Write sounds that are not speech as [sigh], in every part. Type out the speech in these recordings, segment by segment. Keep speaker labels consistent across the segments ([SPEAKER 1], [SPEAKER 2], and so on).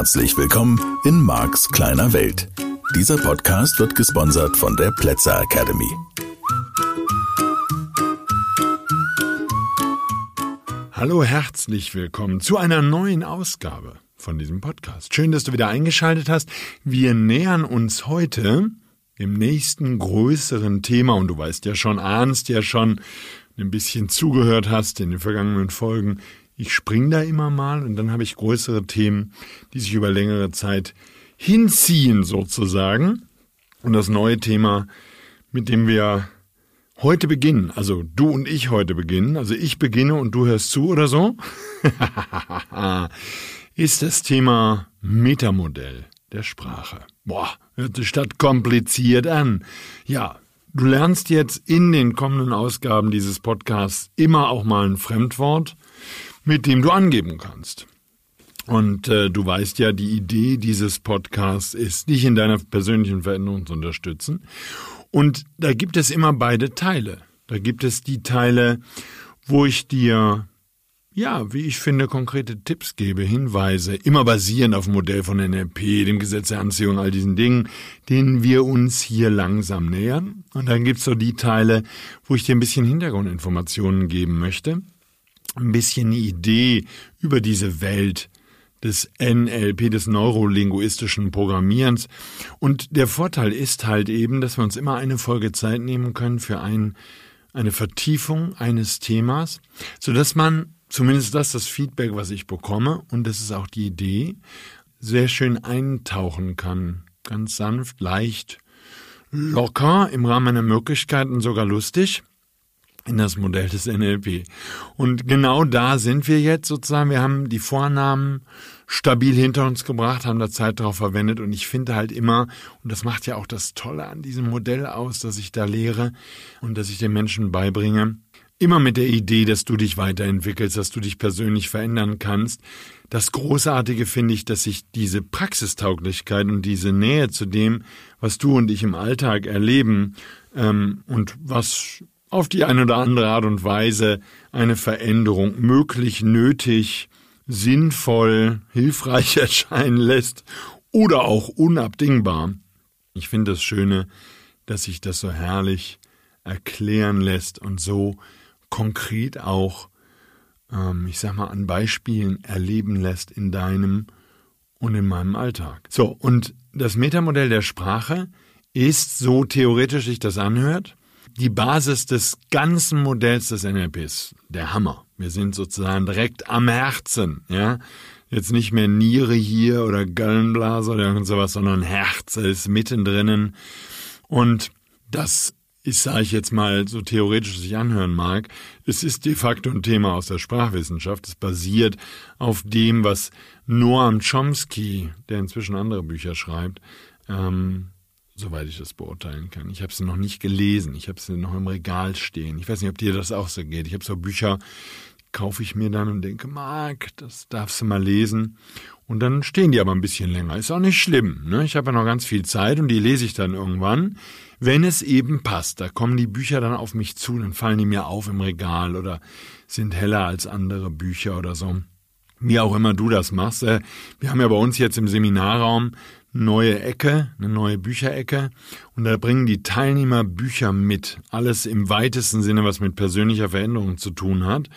[SPEAKER 1] Herzlich willkommen in Marks kleiner Welt. Dieser Podcast wird gesponsert von der Plätzer Academy.
[SPEAKER 2] Hallo, herzlich willkommen zu einer neuen Ausgabe von diesem Podcast. Schön, dass du wieder eingeschaltet hast. Wir nähern uns heute dem nächsten größeren Thema und du weißt ja schon, ahnst ja schon, ein bisschen zugehört hast in den vergangenen Folgen. Ich spring da immer mal und dann habe ich größere Themen, die sich über längere Zeit hinziehen sozusagen. Und das neue Thema, mit dem wir heute beginnen, also du und ich heute beginnen, also ich beginne und du hörst zu oder so, [laughs] ist das Thema Metamodell der Sprache. Boah, hört sich das kompliziert an. Ja, du lernst jetzt in den kommenden Ausgaben dieses Podcasts immer auch mal ein Fremdwort, mit dem du angeben kannst. Und äh, du weißt ja, die Idee dieses Podcasts ist, dich in deiner persönlichen Veränderung zu unterstützen. Und da gibt es immer beide Teile. Da gibt es die Teile, wo ich dir, ja, wie ich finde, konkrete Tipps gebe, Hinweise, immer basierend auf dem Modell von NLP, dem Gesetz der Anziehung, all diesen Dingen, denen wir uns hier langsam nähern. Und dann gibt's so die Teile, wo ich dir ein bisschen Hintergrundinformationen geben möchte, ein bisschen eine Idee über diese Welt, des NLP, des neurolinguistischen Programmierens. Und der Vorteil ist halt eben, dass wir uns immer eine Folge Zeit nehmen können für ein, eine Vertiefung eines Themas, so dass man zumindest das das Feedback, was ich bekomme, und das ist auch die Idee, sehr schön eintauchen kann. Ganz sanft, leicht, locker, im Rahmen meiner Möglichkeiten sogar lustig in das Modell des NLP. Und genau da sind wir jetzt sozusagen. Wir haben die Vornamen stabil hinter uns gebracht, haben da Zeit darauf verwendet und ich finde halt immer, und das macht ja auch das Tolle an diesem Modell aus, dass ich da lehre und dass ich den Menschen beibringe, immer mit der Idee, dass du dich weiterentwickelst, dass du dich persönlich verändern kannst. Das Großartige finde ich, dass sich diese Praxistauglichkeit und diese Nähe zu dem, was du und ich im Alltag erleben ähm, und was auf die eine oder andere Art und Weise eine Veränderung möglich, nötig, sinnvoll, hilfreich [laughs] erscheinen lässt oder auch unabdingbar. Ich finde das Schöne, dass sich das so herrlich erklären lässt und so konkret auch, ähm, ich sag mal, an Beispielen erleben lässt in deinem und in meinem Alltag. So, und das Metamodell der Sprache ist, so theoretisch sich das anhört, die Basis des ganzen Modells des NLPs. Der Hammer. Wir sind sozusagen direkt am Herzen, ja. Jetzt nicht mehr Niere hier oder Gallenblase oder irgend sowas, sondern Herz ist mittendrin. Und das ist, sage ich jetzt mal, so theoretisch sich anhören mag, es ist de facto ein Thema aus der Sprachwissenschaft. Es basiert auf dem, was Noam Chomsky, der inzwischen andere Bücher schreibt, ähm, soweit ich das beurteilen kann. Ich habe sie noch nicht gelesen. Ich habe sie noch im Regal stehen. Ich weiß nicht, ob dir das auch so geht. Ich habe so Bücher, kaufe ich mir dann und denke, Marc, das darfst du mal lesen. Und dann stehen die aber ein bisschen länger. Ist auch nicht schlimm. Ne? Ich habe ja noch ganz viel Zeit und die lese ich dann irgendwann, wenn es eben passt. Da kommen die Bücher dann auf mich zu, dann fallen die mir auf im Regal oder sind heller als andere Bücher oder so. Wie auch immer du das machst. Äh, wir haben ja bei uns jetzt im Seminarraum neue Ecke, eine neue Bücherecke und da bringen die Teilnehmer Bücher mit. Alles im weitesten Sinne, was mit persönlicher Veränderung zu tun hat.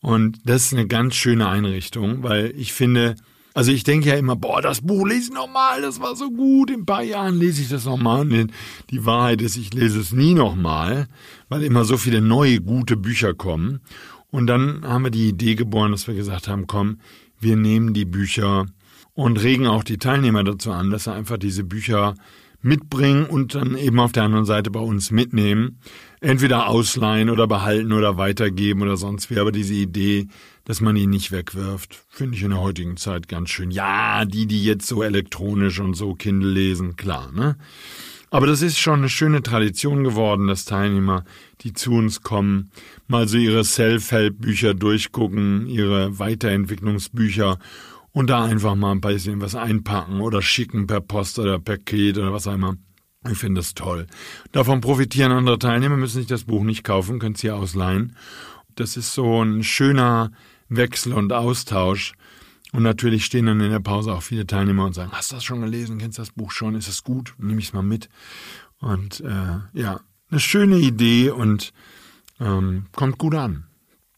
[SPEAKER 2] Und das ist eine ganz schöne Einrichtung, weil ich finde, also ich denke ja immer, boah, das Buch lese ich nochmal, das war so gut, in ein paar Jahren lese ich das nochmal. Und die Wahrheit ist, ich lese es nie nochmal, weil immer so viele neue, gute Bücher kommen. Und dann haben wir die Idee geboren, dass wir gesagt haben, komm, wir nehmen die Bücher und regen auch die Teilnehmer dazu an, dass sie einfach diese Bücher mitbringen und dann eben auf der anderen Seite bei uns mitnehmen. Entweder ausleihen oder behalten oder weitergeben oder sonst wie. Aber diese Idee, dass man ihn nicht wegwirft, finde ich in der heutigen Zeit ganz schön. Ja, die, die jetzt so elektronisch und so Kindle lesen, klar, ne? Aber das ist schon eine schöne Tradition geworden, dass Teilnehmer, die zu uns kommen, mal so ihre Self-Help-Bücher durchgucken, ihre Weiterentwicklungsbücher und da einfach mal ein bisschen was einpacken oder schicken per Post oder per Paket oder was auch immer. Ich finde das toll. Davon profitieren andere Teilnehmer, müssen sich das Buch nicht kaufen, können es hier ausleihen. Das ist so ein schöner Wechsel und Austausch. Und natürlich stehen dann in der Pause auch viele Teilnehmer und sagen, hast du das schon gelesen? Kennst du das Buch schon? Ist es gut? Nehme ich es mal mit. Und äh, ja, eine schöne Idee und ähm, kommt gut an.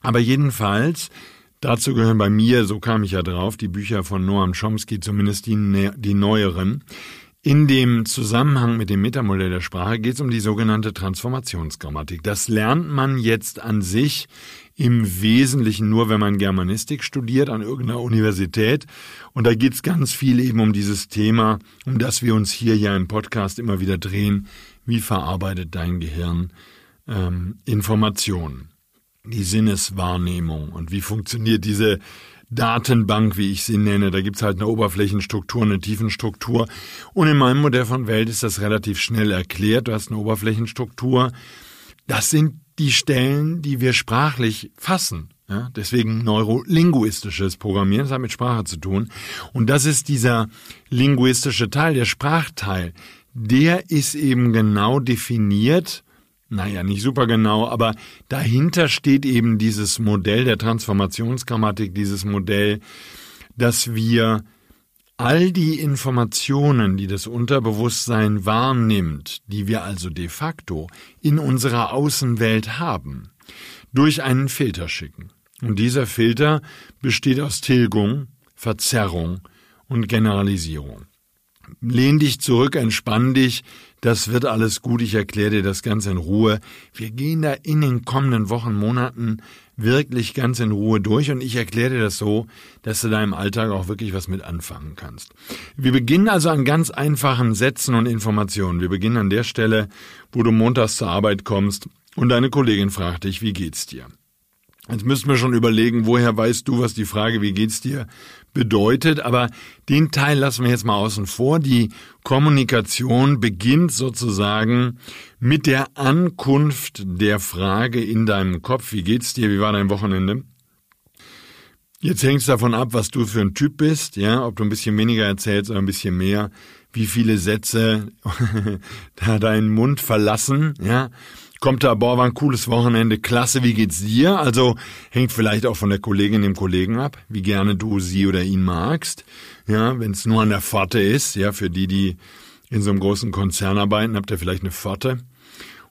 [SPEAKER 2] Aber jedenfalls, dazu gehören bei mir, so kam ich ja drauf, die Bücher von Noam Chomsky, zumindest die, die neueren. In dem Zusammenhang mit dem Metamodell der Sprache geht es um die sogenannte Transformationsgrammatik. Das lernt man jetzt an sich im Wesentlichen nur, wenn man Germanistik studiert an irgendeiner Universität. Und da geht es ganz viel eben um dieses Thema, um das wir uns hier ja im Podcast immer wieder drehen. Wie verarbeitet dein Gehirn ähm, Informationen? Die Sinneswahrnehmung und wie funktioniert diese Datenbank, wie ich sie nenne. Da gibt's halt eine Oberflächenstruktur, eine Tiefenstruktur. Und in meinem Modell von Welt ist das relativ schnell erklärt. Du hast eine Oberflächenstruktur. Das sind die Stellen, die wir sprachlich fassen. Ja, deswegen neurolinguistisches Programmieren, das hat mit Sprache zu tun. Und das ist dieser linguistische Teil, der Sprachteil. Der ist eben genau definiert naja, nicht super genau, aber dahinter steht eben dieses Modell der Transformationsgrammatik, dieses Modell, dass wir all die Informationen, die das Unterbewusstsein wahrnimmt, die wir also de facto in unserer Außenwelt haben, durch einen Filter schicken. Und dieser Filter besteht aus Tilgung, Verzerrung und Generalisierung. Lehn dich zurück, entspann dich, das wird alles gut, ich erkläre dir das ganz in Ruhe. Wir gehen da in den kommenden Wochen, Monaten wirklich ganz in Ruhe durch und ich erkläre dir das so, dass du da im Alltag auch wirklich was mit anfangen kannst. Wir beginnen also an ganz einfachen Sätzen und Informationen. Wir beginnen an der Stelle, wo du montags zur Arbeit kommst und deine Kollegin fragt dich, wie geht's dir? Jetzt müssten wir schon überlegen, woher weißt du, was die Frage, wie geht's dir, bedeutet. Aber den Teil lassen wir jetzt mal außen vor. Die Kommunikation beginnt sozusagen mit der Ankunft der Frage in deinem Kopf. Wie geht's dir? Wie war dein Wochenende? Jetzt hängt es davon ab, was du für ein Typ bist, ja, ob du ein bisschen weniger erzählst oder ein bisschen mehr, wie viele Sätze [laughs] da deinen Mund verlassen, ja kommt da, boah, war ein cooles Wochenende, klasse, wie geht's dir? Also hängt vielleicht auch von der Kollegin, dem Kollegen ab, wie gerne du sie oder ihn magst. Ja, wenn es nur an der Pforte ist, ja, für die, die in so einem großen Konzern arbeiten, habt ihr vielleicht eine Pforte.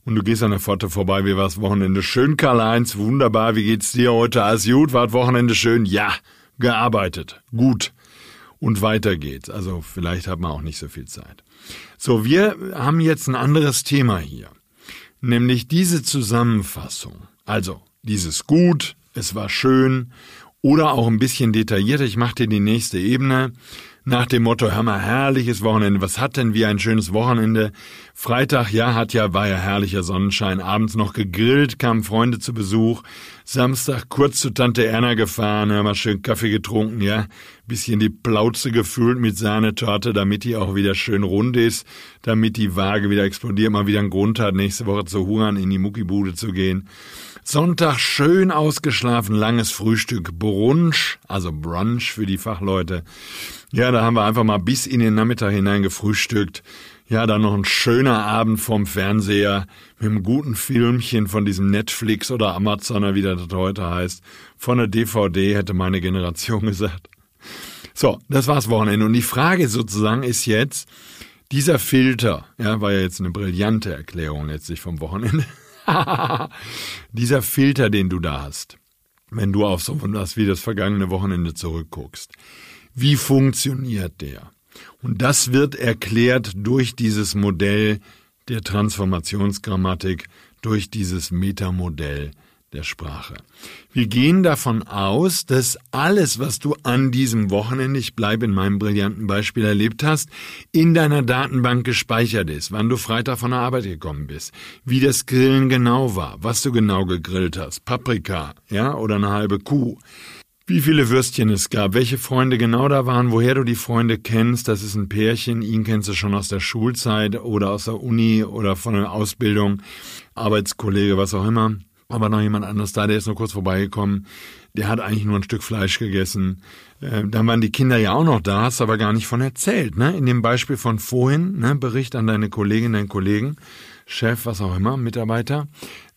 [SPEAKER 2] Und du gehst an der Pforte vorbei, wie war's Wochenende? Schön, Karl-Heinz, wunderbar, wie geht's dir heute? Alles gut, war Wochenende schön? Ja, gearbeitet, gut. Und weiter geht's. Also vielleicht hat man auch nicht so viel Zeit. So, wir haben jetzt ein anderes Thema hier nämlich diese Zusammenfassung. Also dieses Gut, es war schön oder auch ein bisschen detaillierter. Ich mache dir die nächste Ebene nach dem Motto, hör mal, herrliches Wochenende. Was hat denn wie ein schönes Wochenende? Freitag, ja, hat ja, war ja herrlicher Sonnenschein. Abends noch gegrillt, kamen Freunde zu Besuch. Samstag kurz zu Tante Erna gefahren, haben wir schön Kaffee getrunken, ja. Bisschen die Plauze gefüllt mit Sahnetorte, damit die auch wieder schön rund ist, damit die Waage wieder explodiert, mal wieder einen Grund hat, nächste Woche zu hungern, in die Muckibude zu gehen. Sonntag schön ausgeschlafen, langes Frühstück, Brunch, also Brunch für die Fachleute. Ja, da haben wir einfach mal bis in den Nachmittag hinein gefrühstückt. Ja, dann noch ein schöner Abend vorm Fernseher mit einem guten Filmchen von diesem Netflix oder Amazoner, wie das heute heißt. Von der DVD hätte meine Generation [laughs] gesagt. So, das war's Wochenende. Und die Frage sozusagen ist jetzt, dieser Filter, ja, war ja jetzt eine brillante Erklärung letztlich vom Wochenende. [laughs] Dieser Filter, den du da hast, wenn du auf so was wie das vergangene Wochenende zurückguckst, wie funktioniert der? Und das wird erklärt durch dieses Modell der Transformationsgrammatik, durch dieses Metamodell der Sprache. Wir gehen davon aus, dass alles, was du an diesem Wochenende, ich bleibe in meinem brillanten Beispiel erlebt hast, in deiner Datenbank gespeichert ist, wann du Freitag von der Arbeit gekommen bist, wie das Grillen genau war, was du genau gegrillt hast, Paprika, ja, oder eine halbe Kuh, wie viele Würstchen es gab, welche Freunde genau da waren, woher du die Freunde kennst, das ist ein Pärchen, ihn kennst du schon aus der Schulzeit oder aus der Uni oder von der Ausbildung, Arbeitskollege, was auch immer aber noch jemand anderes da, der ist nur kurz vorbeigekommen. Der hat eigentlich nur ein Stück Fleisch gegessen. Äh, dann waren die Kinder ja auch noch da, hast aber gar nicht von erzählt. Ne? In dem Beispiel von vorhin, ne? Bericht an deine Kollegin, deinen Kollegen, Chef, was auch immer, Mitarbeiter.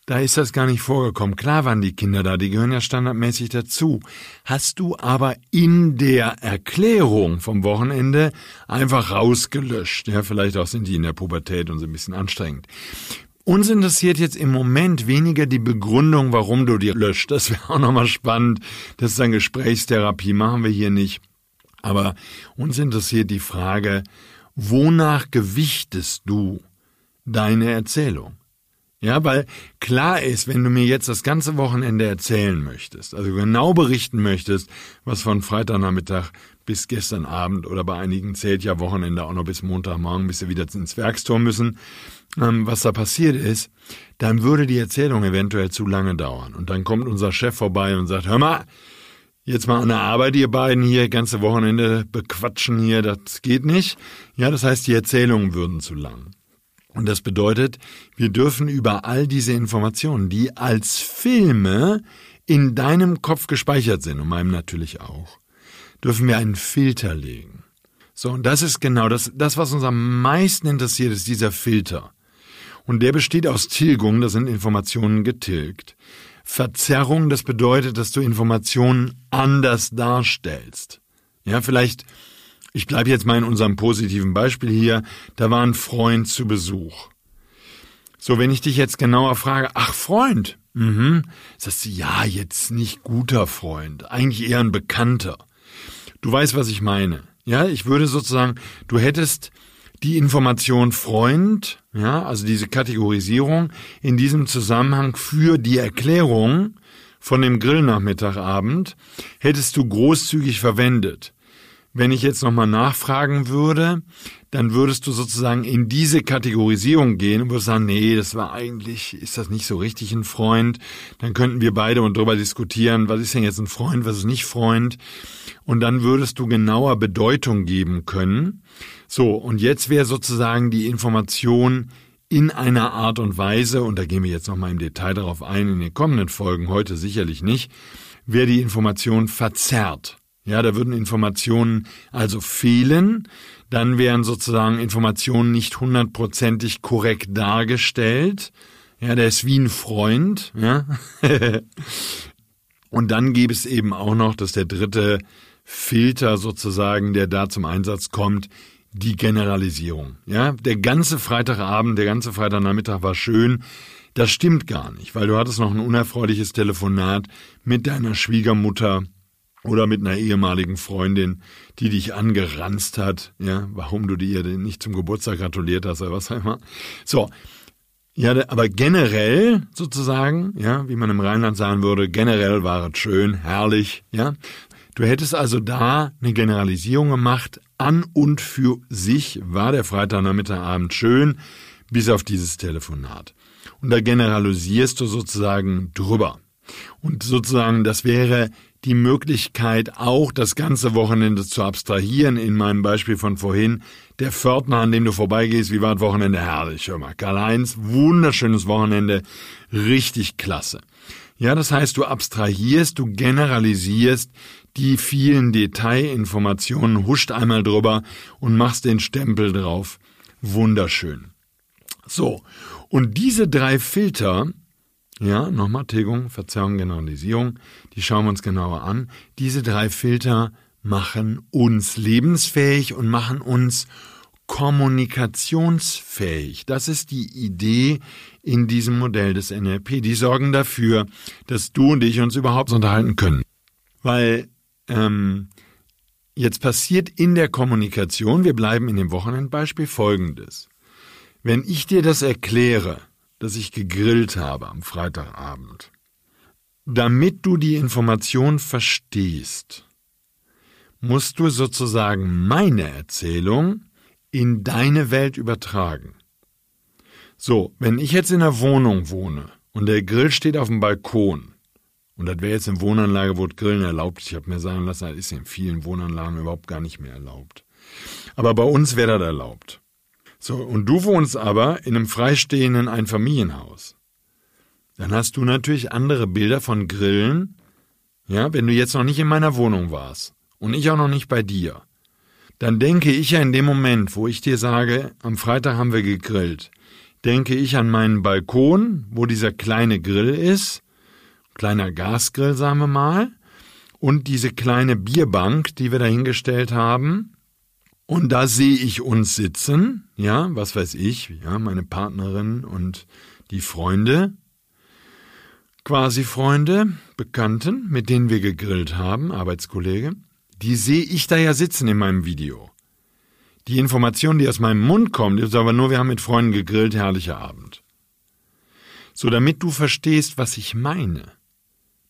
[SPEAKER 2] Da ist das gar nicht vorgekommen. Klar waren die Kinder da, die gehören ja standardmäßig dazu. Hast du aber in der Erklärung vom Wochenende einfach rausgelöscht. Ja, vielleicht auch sind die in der Pubertät und so ein bisschen anstrengend. Uns interessiert jetzt im Moment weniger die Begründung, warum du dir löscht. Das wäre auch nochmal spannend. Das ist dann Gesprächstherapie, machen wir hier nicht. Aber uns interessiert die Frage, wonach gewichtest du deine Erzählung? Ja, weil klar ist, wenn du mir jetzt das ganze Wochenende erzählen möchtest, also genau berichten möchtest, was von Freitagnachmittag bis gestern Abend oder bei einigen zählt ja Wochenende auch noch bis Montagmorgen, bis sie wieder ins Werkstor müssen, ähm, was da passiert ist, dann würde die Erzählung eventuell zu lange dauern. Und dann kommt unser Chef vorbei und sagt, hör mal, jetzt mal an der Arbeit, ihr beiden hier, ganze Wochenende bequatschen hier, das geht nicht. Ja, das heißt, die Erzählungen würden zu lang. Und das bedeutet, wir dürfen über all diese Informationen, die als Filme in deinem Kopf gespeichert sind und meinem natürlich auch, dürfen wir einen Filter legen. So, und das ist genau das, das, was uns am meisten interessiert, ist dieser Filter. Und der besteht aus Tilgung, das sind Informationen getilgt. Verzerrung, das bedeutet, dass du Informationen anders darstellst. Ja, vielleicht ich bleibe jetzt mal in unserem positiven Beispiel hier. Da war ein Freund zu Besuch. So, wenn ich dich jetzt genauer frage, ach Freund, mhm, sagst du, ja, jetzt nicht guter Freund, eigentlich eher ein Bekannter. Du weißt, was ich meine. Ja, ich würde sozusagen, du hättest die Information Freund, ja, also diese Kategorisierung in diesem Zusammenhang für die Erklärung von dem Grillnachmittagabend hättest du großzügig verwendet. Wenn ich jetzt nochmal nachfragen würde, dann würdest du sozusagen in diese Kategorisierung gehen und würdest sagen, nee, das war eigentlich, ist das nicht so richtig ein Freund? Dann könnten wir beide und darüber diskutieren, was ist denn jetzt ein Freund, was ist nicht Freund? Und dann würdest du genauer Bedeutung geben können. So, und jetzt wäre sozusagen die Information in einer Art und Weise, und da gehen wir jetzt nochmal im Detail darauf ein, in den kommenden Folgen, heute sicherlich nicht, wäre die Information verzerrt. Ja, da würden Informationen also fehlen. Dann wären sozusagen Informationen nicht hundertprozentig korrekt dargestellt. Ja, der ist wie ein Freund. Ja. [laughs] Und dann gäbe es eben auch noch, dass der dritte Filter sozusagen, der da zum Einsatz kommt, die Generalisierung. Ja, der ganze Freitagabend, der ganze Freitagnachmittag war schön. Das stimmt gar nicht, weil du hattest noch ein unerfreuliches Telefonat mit deiner Schwiegermutter oder mit einer ehemaligen Freundin, die dich angeranzt hat, ja, warum du dir nicht zum Geburtstag gratuliert hast oder was auch immer. So. Ja, aber generell sozusagen, ja, wie man im Rheinland sagen würde, generell war es schön, herrlich, ja. Du hättest also da eine Generalisierung gemacht, an und für sich war der Freitagnachmittagabend schön, bis auf dieses Telefonat. Und da generalisierst du sozusagen drüber. Und sozusagen, das wäre die Möglichkeit, auch das ganze Wochenende zu abstrahieren. In meinem Beispiel von vorhin, der Pförtner, an dem du vorbeigehst, wie war das Wochenende? Herrlich, hör mal. Karl-Heinz, wunderschönes Wochenende, richtig klasse. Ja, das heißt, du abstrahierst, du generalisierst die vielen Detailinformationen, huscht einmal drüber und machst den Stempel drauf. Wunderschön. So. Und diese drei Filter, ja, nochmal Tilgung, Verzerrung, Generalisierung. Die schauen wir uns genauer an. Diese drei Filter machen uns lebensfähig und machen uns kommunikationsfähig. Das ist die Idee in diesem Modell des NLP. Die sorgen dafür, dass du und ich uns überhaupt unterhalten können. Weil ähm, jetzt passiert in der Kommunikation, wir bleiben in dem Wochenendbeispiel, folgendes. Wenn ich dir das erkläre, dass ich gegrillt habe am Freitagabend. Damit du die Information verstehst, musst du sozusagen meine Erzählung in deine Welt übertragen. So, wenn ich jetzt in der Wohnung wohne und der Grill steht auf dem Balkon, und das wäre jetzt in Wohnanlage, wo Grillen erlaubt ist, ich habe mir sagen lassen, das ist in vielen Wohnanlagen überhaupt gar nicht mehr erlaubt. Aber bei uns wäre das erlaubt. So, und du wohnst aber in einem freistehenden Einfamilienhaus. Dann hast du natürlich andere Bilder von Grillen, ja, wenn du jetzt noch nicht in meiner Wohnung warst und ich auch noch nicht bei dir. Dann denke ich ja in dem Moment, wo ich dir sage, am Freitag haben wir gegrillt, denke ich an meinen Balkon, wo dieser kleine Grill ist, kleiner Gasgrill, sagen wir mal, und diese kleine Bierbank, die wir dahingestellt haben. Und da sehe ich uns sitzen, ja, was weiß ich, ja, meine Partnerin und die Freunde, quasi Freunde, Bekannten, mit denen wir gegrillt haben, Arbeitskollege, die sehe ich da ja sitzen in meinem Video. Die Information, die aus meinem Mund kommt, ist aber nur, wir haben mit Freunden gegrillt, herrlicher Abend. So, damit du verstehst, was ich meine,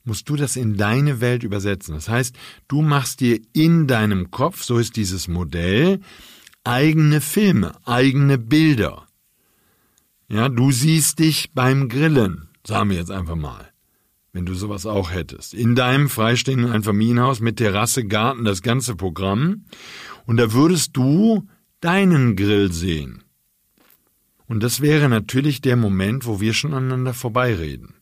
[SPEAKER 2] musst du das in deine Welt übersetzen. Das heißt, du machst dir in deinem Kopf, so ist dieses Modell, eigene Filme, eigene Bilder. Ja, du siehst dich beim Grillen, sagen wir jetzt einfach mal. Wenn du sowas auch hättest. In deinem freistehenden Einfamilienhaus mit Terrasse, Garten, das ganze Programm. Und da würdest du deinen Grill sehen. Und das wäre natürlich der Moment, wo wir schon aneinander vorbeireden.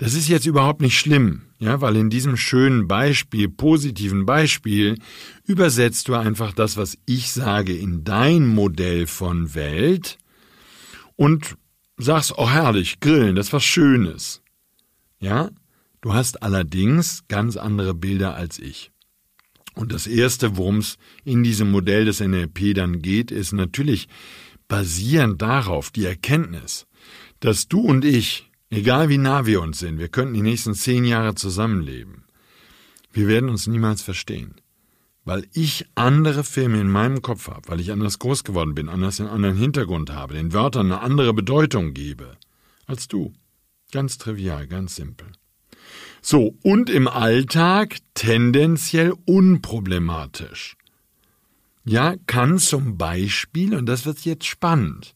[SPEAKER 2] Das ist jetzt überhaupt nicht schlimm, ja, weil in diesem schönen Beispiel, positiven Beispiel, übersetzt du einfach das, was ich sage, in dein Modell von Welt und sagst, oh herrlich, grillen, das ist was Schönes. Ja, du hast allerdings ganz andere Bilder als ich. Und das Erste, worum es in diesem Modell des NLP dann geht, ist natürlich basierend darauf die Erkenntnis, dass du und ich, egal wie nah wir uns sind, wir könnten die nächsten zehn Jahre zusammenleben, wir werden uns niemals verstehen. Weil ich andere Filme in meinem Kopf habe, weil ich anders groß geworden bin, anders einen anderen Hintergrund habe, den Wörtern eine andere Bedeutung gebe als du. Ganz trivial, ganz simpel. So, und im Alltag tendenziell unproblematisch. Ja, kann zum Beispiel, und das wird jetzt spannend,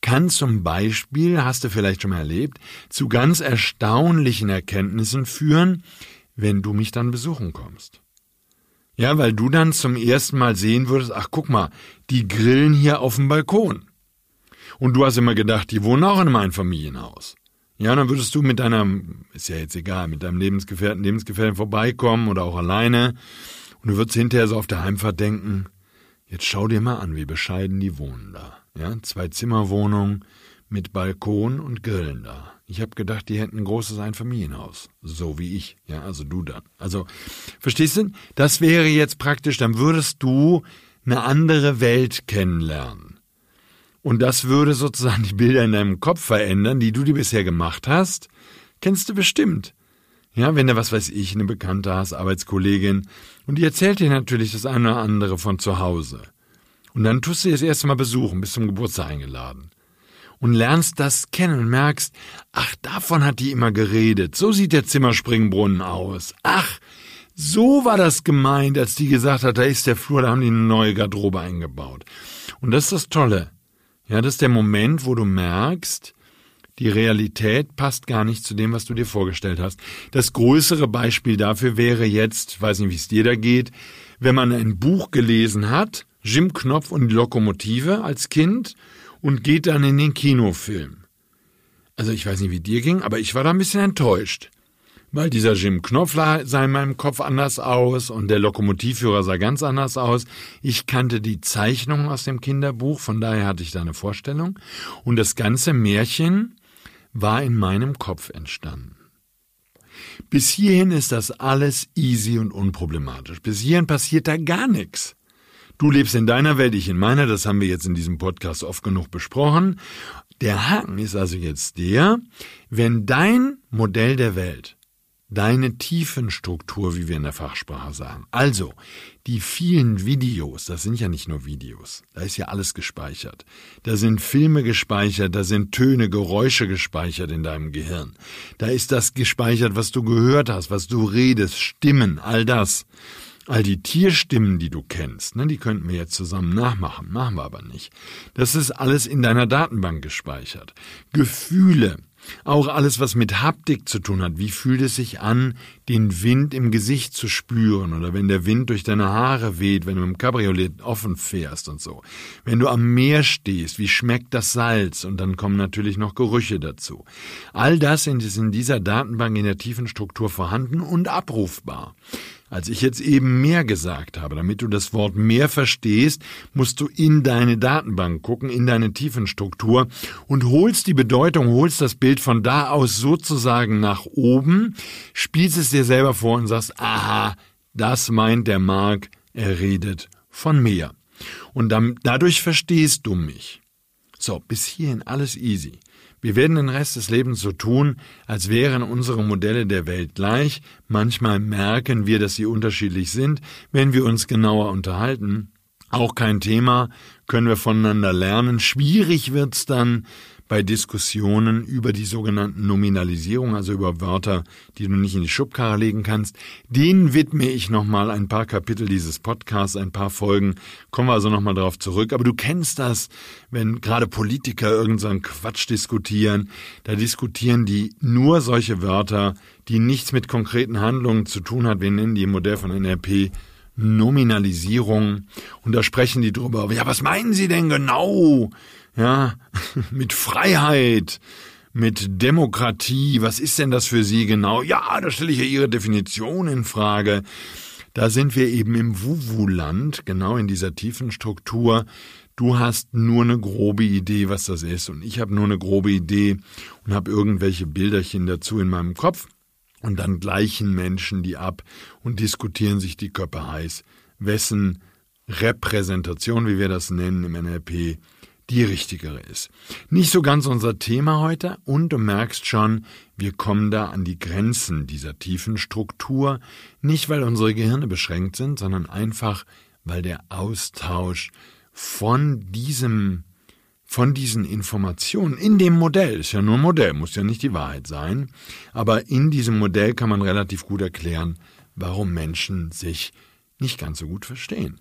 [SPEAKER 2] kann zum Beispiel, hast du vielleicht schon mal erlebt, zu ganz erstaunlichen Erkenntnissen führen, wenn du mich dann besuchen kommst. Ja, weil du dann zum ersten Mal sehen würdest, ach guck mal, die grillen hier auf dem Balkon. Und du hast immer gedacht, die wohnen auch in einem Einfamilienhaus. Ja, dann würdest du mit deinem, ist ja jetzt egal, mit deinem Lebensgefährten, Lebensgefährten vorbeikommen oder auch alleine. Und du würdest hinterher so auf der Heimfahrt denken, jetzt schau dir mal an, wie bescheiden die wohnen da. Ja, zwei Zimmerwohnung mit Balkon und Grillen da. Ich habe gedacht, die hätten ein großes Einfamilienhaus. So wie ich. Ja, also du dann. Also, verstehst du? Das wäre jetzt praktisch, dann würdest du eine andere Welt kennenlernen. Und das würde sozusagen die Bilder in deinem Kopf verändern, die du dir bisher gemacht hast. Kennst du bestimmt. Ja, wenn du, was weiß ich, eine Bekannte hast, Arbeitskollegin, und die erzählt dir natürlich das eine oder andere von zu Hause. Und dann tust du das erste Mal besuchen, bist zum Geburtstag eingeladen. Und lernst das kennen und merkst, ach, davon hat die immer geredet. So sieht der Zimmerspringbrunnen aus. Ach, so war das gemeint, als die gesagt hat, da ist der Flur, da haben die eine neue Garderobe eingebaut. Und das ist das Tolle. Ja, das ist der Moment, wo du merkst, die Realität passt gar nicht zu dem, was du dir vorgestellt hast. Das größere Beispiel dafür wäre jetzt, weiß nicht, wie es dir da geht, wenn man ein Buch gelesen hat, Jim Knopf und die Lokomotive als Kind und geht dann in den Kinofilm. Also ich weiß nicht, wie dir ging, aber ich war da ein bisschen enttäuscht weil dieser Jim Knopfler sah in meinem Kopf anders aus und der Lokomotivführer sah ganz anders aus. Ich kannte die Zeichnungen aus dem Kinderbuch, von daher hatte ich da eine Vorstellung. Und das ganze Märchen war in meinem Kopf entstanden. Bis hierhin ist das alles easy und unproblematisch. Bis hierhin passiert da gar nichts. Du lebst in deiner Welt, ich in meiner, das haben wir jetzt in diesem Podcast oft genug besprochen. Der Haken ist also jetzt der, wenn dein Modell der Welt deine Tiefenstruktur, wie wir in der Fachsprache sagen. Also, die vielen Videos, das sind ja nicht nur Videos, da ist ja alles gespeichert. Da sind Filme gespeichert, da sind Töne, Geräusche gespeichert in deinem Gehirn. Da ist das gespeichert, was du gehört hast, was du redest, Stimmen, all das. All die Tierstimmen, die du kennst, ne, die könnten wir jetzt zusammen nachmachen, machen wir aber nicht. Das ist alles in deiner Datenbank gespeichert. Gefühle, auch alles, was mit Haptik zu tun hat. Wie fühlt es sich an, den Wind im Gesicht zu spüren oder wenn der Wind durch deine Haare weht, wenn du im Cabriolet offen fährst und so. Wenn du am Meer stehst, wie schmeckt das Salz und dann kommen natürlich noch Gerüche dazu. All das ist in dieser Datenbank in der tiefen Struktur vorhanden und abrufbar. Als ich jetzt eben mehr gesagt habe, damit du das Wort mehr verstehst, musst du in deine Datenbank gucken, in deine Tiefenstruktur und holst die Bedeutung, holst das Bild von da aus sozusagen nach oben, spielst es dir selber vor und sagst, aha, das meint der Mark, er redet von mehr. Und dann, dadurch verstehst du mich. So, bis hierhin alles easy. Wir werden den Rest des Lebens so tun, als wären unsere Modelle der Welt gleich. Manchmal merken wir, dass sie unterschiedlich sind, wenn wir uns genauer unterhalten. Auch kein Thema, können wir voneinander lernen. Schwierig wird's dann, bei Diskussionen über die sogenannten Nominalisierung, also über Wörter, die du nicht in die Schubkarre legen kannst. Denen widme ich nochmal ein paar Kapitel dieses Podcasts, ein paar Folgen. Kommen wir also nochmal darauf zurück. Aber du kennst das, wenn gerade Politiker irgendeinen Quatsch diskutieren. Da diskutieren die nur solche Wörter, die nichts mit konkreten Handlungen zu tun hat. Wir nennen die im Modell von NRP Nominalisierung. Und da sprechen die drüber. Ja, was meinen Sie denn genau? Ja, [laughs] mit Freiheit, mit Demokratie, was ist denn das für Sie genau? Ja, da stelle ich ja Ihre Definition in Frage. Da sind wir eben im Wuwu-Land, genau in dieser tiefen Struktur. Du hast nur eine grobe Idee, was das ist, und ich habe nur eine grobe Idee und habe irgendwelche Bilderchen dazu in meinem Kopf. Und dann gleichen Menschen die ab und diskutieren sich die Köpfe heiß, wessen Repräsentation, wie wir das nennen im NLP, die richtigere ist. Nicht so ganz unser Thema heute und du merkst schon, wir kommen da an die Grenzen dieser tiefen Struktur, nicht weil unsere Gehirne beschränkt sind, sondern einfach, weil der Austausch von diesem von diesen Informationen in dem Modell, ist ja nur ein Modell, muss ja nicht die Wahrheit sein, aber in diesem Modell kann man relativ gut erklären, warum Menschen sich nicht ganz so gut verstehen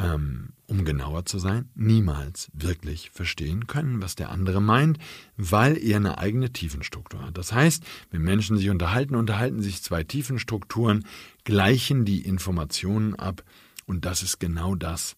[SPEAKER 2] ähm, um genauer zu sein, niemals wirklich verstehen können, was der andere meint, weil er eine eigene Tiefenstruktur hat. Das heißt, wenn Menschen sich unterhalten, unterhalten sich zwei Tiefenstrukturen, gleichen die Informationen ab und das ist genau das,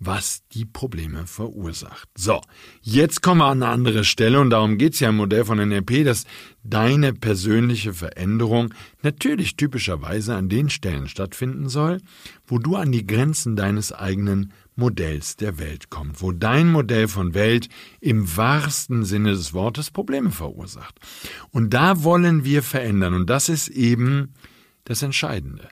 [SPEAKER 2] was die Probleme verursacht. So, jetzt kommen wir an eine andere Stelle und darum geht es ja im Modell von NLP, dass deine persönliche Veränderung natürlich typischerweise an den Stellen stattfinden soll, wo du an die Grenzen deines eigenen Modells der Welt kommst, wo dein Modell von Welt im wahrsten Sinne des Wortes Probleme verursacht. Und da wollen wir verändern und das ist eben das Entscheidende.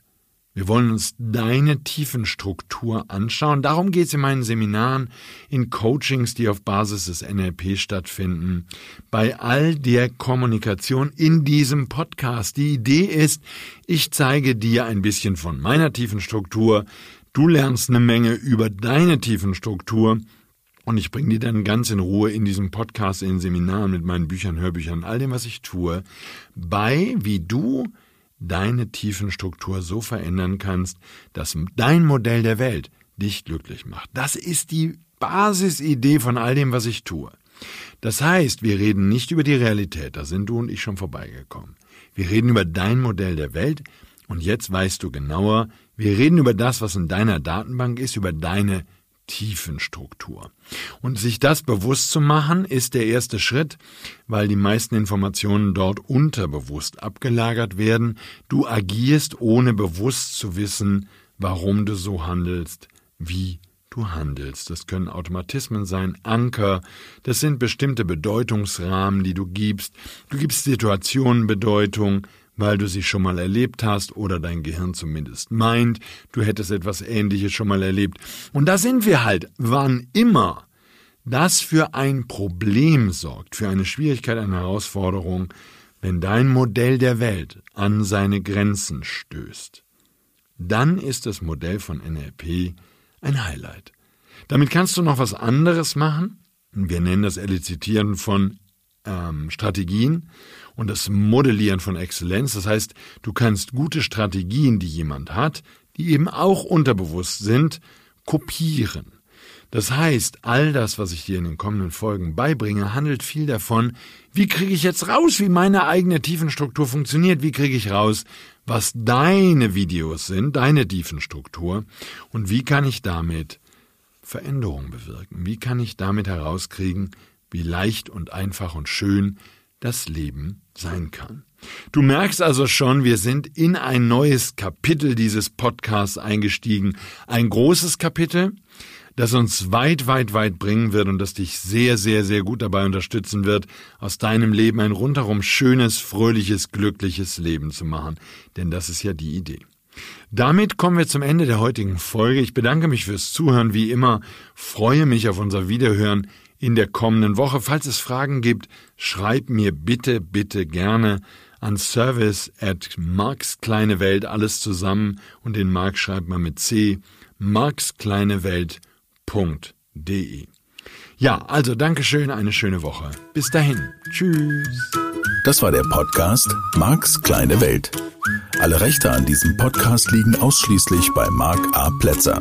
[SPEAKER 2] Wir wollen uns deine Tiefenstruktur anschauen. Darum geht es in meinen Seminaren, in Coachings, die auf Basis des NLP stattfinden, bei all der Kommunikation in diesem Podcast. Die Idee ist, ich zeige dir ein bisschen von meiner Tiefenstruktur, du lernst eine Menge über deine Tiefenstruktur und ich bringe dir dann ganz in Ruhe in diesem Podcast, in Seminaren mit meinen Büchern, Hörbüchern, all dem, was ich tue, bei, wie du deine Tiefenstruktur so verändern kannst, dass dein Modell der Welt dich glücklich macht. Das ist die Basisidee von all dem, was ich tue. Das heißt, wir reden nicht über die Realität, da sind du und ich schon vorbeigekommen. Wir reden über dein Modell der Welt und jetzt weißt du genauer, wir reden über das, was in deiner Datenbank ist, über deine Tiefenstruktur. Und sich das bewusst zu machen, ist der erste Schritt, weil die meisten Informationen dort unterbewusst abgelagert werden. Du agierst, ohne bewusst zu wissen, warum du so handelst, wie du handelst. Das können Automatismen sein, Anker, das sind bestimmte Bedeutungsrahmen, die du gibst. Du gibst Situationen Bedeutung, weil du sie schon mal erlebt hast oder dein Gehirn zumindest meint, du hättest etwas Ähnliches schon mal erlebt. Und da sind wir halt, wann immer das für ein Problem sorgt, für eine Schwierigkeit, eine Herausforderung, wenn dein Modell der Welt an seine Grenzen stößt. Dann ist das Modell von NLP ein Highlight. Damit kannst du noch was anderes machen. Wir nennen das Elizitieren von ähm, Strategien und das Modellieren von Exzellenz. Das heißt, du kannst gute Strategien, die jemand hat, die eben auch unterbewusst sind, kopieren. Das heißt, all das, was ich dir in den kommenden Folgen beibringe, handelt viel davon, wie kriege ich jetzt raus, wie meine eigene Tiefenstruktur funktioniert, wie kriege ich raus, was deine Videos sind, deine Tiefenstruktur und wie kann ich damit Veränderungen bewirken, wie kann ich damit herauskriegen, wie leicht und einfach und schön das Leben sein kann. Du merkst also schon, wir sind in ein neues Kapitel dieses Podcasts eingestiegen. Ein großes Kapitel, das uns weit, weit, weit bringen wird und das dich sehr, sehr, sehr gut dabei unterstützen wird, aus deinem Leben ein rundherum schönes, fröhliches, glückliches Leben zu machen. Denn das ist ja die Idee. Damit kommen wir zum Ende der heutigen Folge. Ich bedanke mich fürs Zuhören wie immer, freue mich auf unser Wiederhören in der kommenden Woche. Falls es Fragen gibt, schreib mir bitte, bitte gerne an service at Marks kleine Welt alles zusammen und den Mark schreibt man mit C, markskleinewelt.de. Ja, also Dankeschön, eine schöne Woche. Bis dahin. Tschüss.
[SPEAKER 1] Das war der Podcast Marks kleine Welt. Alle Rechte an diesem Podcast liegen ausschließlich bei Mark A. Plätzer.